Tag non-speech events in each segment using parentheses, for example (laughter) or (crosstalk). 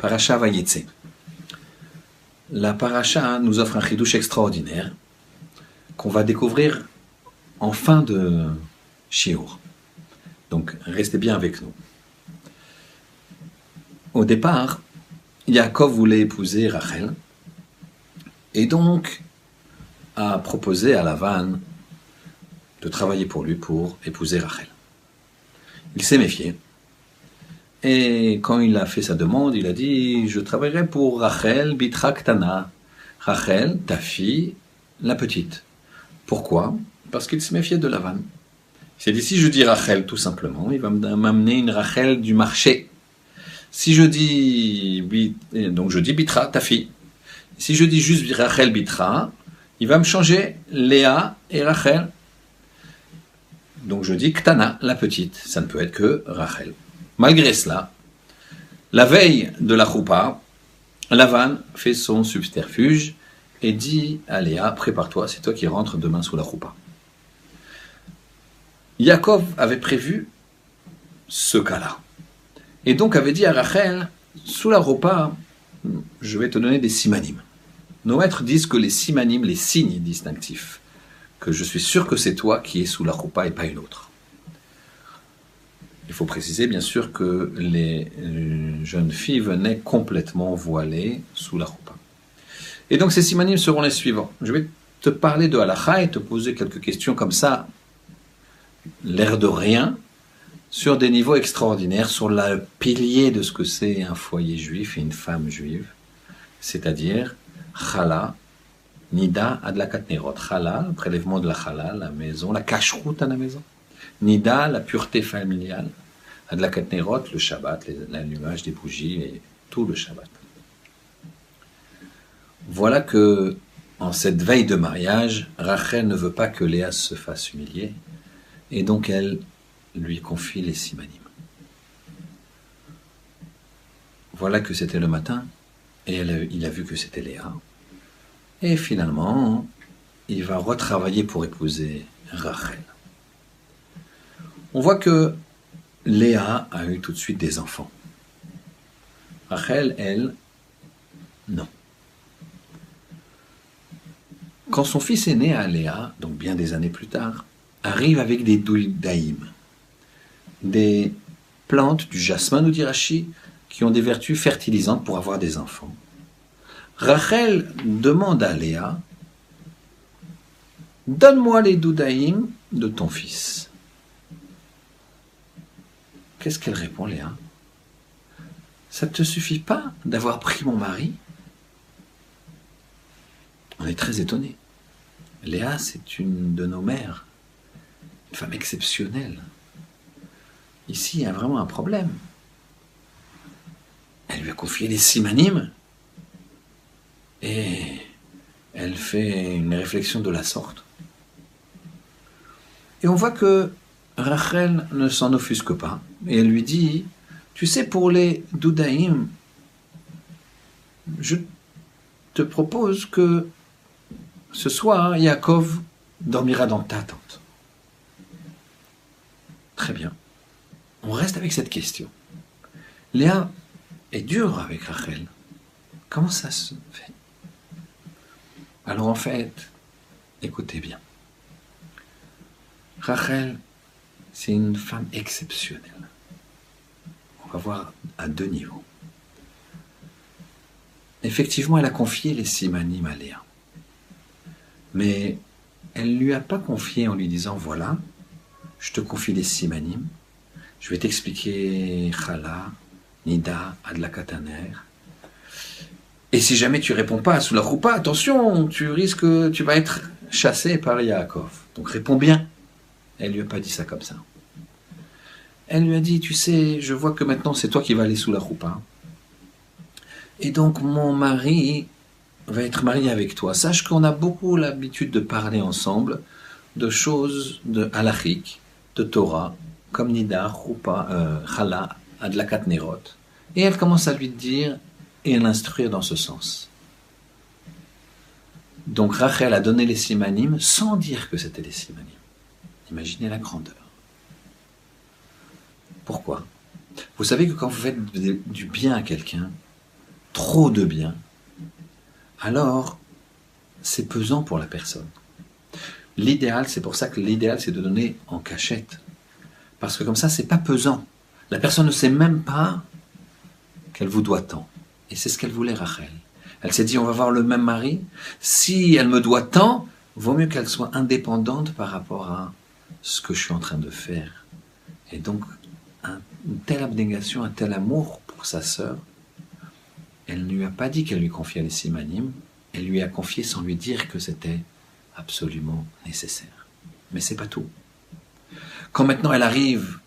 Paracha Vayetse. La paracha nous offre un chidouche extraordinaire qu'on va découvrir en fin de shiur. Donc restez bien avec nous. Au départ, Yaakov voulait épouser Rachel et donc a proposé à Lavan de travailler pour lui pour épouser Rachel. Il s'est méfié. Et quand il a fait sa demande, il a dit Je travaillerai pour Rachel Bitraktana. Rachel, ta fille, la petite. Pourquoi? Parce qu'il se méfiait de Lavan. Il s'est dit Si je dis Rachel, tout simplement, il va m'amener une Rachel du marché. Si je dis. Donc je dis Bitra, ta fille. Si je dis juste Rachel Bitra, il va me changer Léa et Rachel. Donc je dis Ktana, la petite. Ça ne peut être que Rachel. Malgré cela, la veille de la choupa, Lavan fait son subterfuge et dit à Léa Prépare-toi, c'est toi qui rentres demain sous la choupa. Yaakov avait prévu ce cas-là. Et donc avait dit à Rachel Sous la choupa, je vais te donner des simanim. Nos maîtres disent que les simanim, les signes distinctifs, que je suis sûr que c'est toi qui es sous la choupa et pas une autre. Il faut préciser bien sûr que les euh, jeunes filles venaient complètement voilées sous la roupa. Et donc ces simanim seront les suivants. Je vais te parler de halakha et te poser quelques questions comme ça, l'air de rien, sur des niveaux extraordinaires, sur le pilier de ce que c'est un foyer juif et une femme juive, c'est-à-dire chala, nida adlakat nerot. Chala, prélèvement de la chala, la maison, la cacheroute à la maison. Nida, la pureté familiale. Adlakat Nerot, le Shabbat, l'allumage des bougies et tout le Shabbat. Voilà que, en cette veille de mariage, Rachel ne veut pas que Léa se fasse humilier, et donc elle lui confie les simanim. Voilà que c'était le matin, et il a vu que c'était Léa. Et finalement, il va retravailler pour épouser Rachel on voit que Léa a eu tout de suite des enfants. Rachel, elle, non. Quand son fils est né à Léa, donc bien des années plus tard, arrive avec des douildaïm, des plantes du jasmin ou d'irachi qui ont des vertus fertilisantes pour avoir des enfants. Rachel demande à Léa Donne-moi les doudaïm de ton fils. Qu'est-ce qu'elle répond, Léa? Ça ne te suffit pas d'avoir pris mon mari? On est très étonné. Léa, c'est une de nos mères, une femme exceptionnelle. Ici, il y a vraiment un problème. Elle lui a confié les simanimes et elle fait une réflexion de la sorte. Et on voit que Rachel ne s'en offusque pas et elle lui dit Tu sais, pour les Doudaïm, je te propose que ce soir, Yaakov dormira dans ta tente. Très bien. On reste avec cette question. Léa est dure avec Rachel. Comment ça se fait? Alors en fait, écoutez bien. Rachel c'est une femme exceptionnelle. On va voir à deux niveaux. Effectivement, elle a confié les simanim à Léa. Mais elle ne lui a pas confié en lui disant voilà, je te confie les simanim, je vais t'expliquer Chala, Nida, Adlakataner. Et si jamais tu réponds pas sous la roupa, attention, tu risques, tu vas être chassé par Yaakov. Donc réponds bien. Elle lui a pas dit ça comme ça. Elle lui a dit, tu sais, je vois que maintenant c'est toi qui vas aller sous la roupa. Et donc mon mari va être marié avec toi. Sache qu'on a beaucoup l'habitude de parler ensemble de choses de halachique, de Torah, comme Nida, Roupa, euh, Adlakat Nerot. Et elle commence à lui dire et à l'instruire dans ce sens. Donc Rachel a donné les simanim sans dire que c'était les simanim. Imaginez la grandeur. Pourquoi? Vous savez que quand vous faites du bien à quelqu'un, trop de bien, alors c'est pesant pour la personne. L'idéal, c'est pour ça que l'idéal, c'est de donner en cachette. Parce que comme ça, c'est pas pesant. La personne ne sait même pas qu'elle vous doit tant. Et c'est ce qu'elle voulait, Rachel. Elle s'est dit, on va voir le même mari. Si elle me doit tant, vaut mieux qu'elle soit indépendante par rapport à ce que je suis en train de faire. Et donc, une telle abnégation, un tel amour pour sa sœur, elle ne lui a pas dit qu'elle lui confiait les simanim, elle lui a confié sans lui dire que c'était absolument nécessaire. Mais c'est pas tout. Quand maintenant elle arrive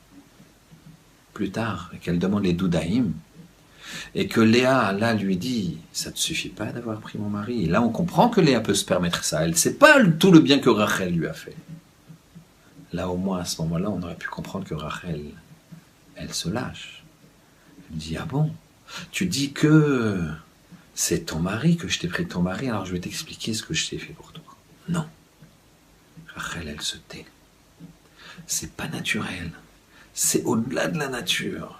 plus tard et qu'elle demande les doudaïm, et que Léa, là, lui dit Ça ne suffit pas d'avoir pris mon mari. Et là, on comprend que Léa peut se permettre ça. Elle ne sait pas tout le bien que Rachel lui a fait. Là, au moins, à ce moment-là, on aurait pu comprendre que Rachel, elle se lâche. Elle dit Ah bon? Tu dis que c'est ton mari, que je t'ai pris ton mari, alors je vais t'expliquer ce que je t'ai fait pour toi. Non. Rachel, elle se tait. C'est pas naturel. C'est au-delà de la nature.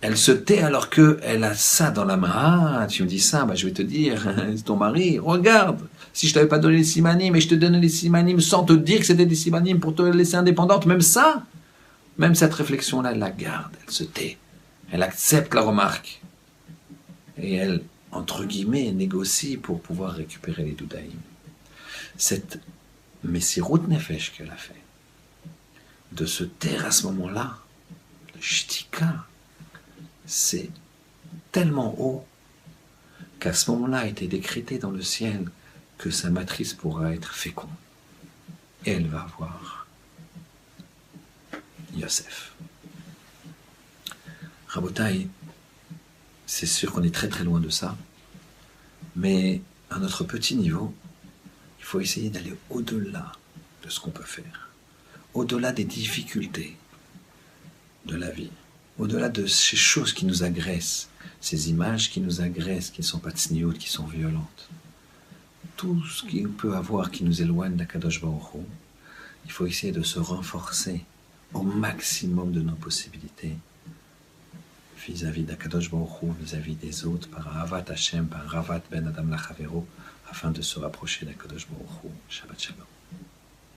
Elle se tait alors qu'elle a ça dans la main. Ah, tu me dis ça, bah, je vais te dire, (laughs) ton mari, regarde, si je t'avais pas donné les simanim et je te donnais les simanim sans te dire que c'était des simanim pour te laisser indépendante, même ça, même cette réflexion-là, elle la garde, elle se tait, elle accepte la remarque. Et elle, entre guillemets, négocie pour pouvoir récupérer les doudaïm. Cette Messirut Nefesh qu'elle a fait, de se taire à ce moment-là, le shtika, c'est tellement haut qu'à ce moment-là a été décrété dans le ciel que sa matrice pourra être féconde. Et elle va avoir Yosef. Rabotai, c'est sûr qu'on est très très loin de ça, mais à notre petit niveau, il faut essayer d'aller au-delà de ce qu'on peut faire, au-delà des difficultés de la vie au-delà de ces choses qui nous agressent, ces images qui nous agressent, qui ne sont pas tsniout, qui sont violentes, tout ce qu'il peut avoir qui nous éloigne d'Akadosh Baruch il faut essayer de se renforcer au maximum de nos possibilités vis-à-vis d'Akadosh Baruch vis-à-vis des autres, par Avat Hashem, par Ravat Ben Adam Lachavero, afin de se rapprocher d'Akadosh Baruch Shabbat Shalom.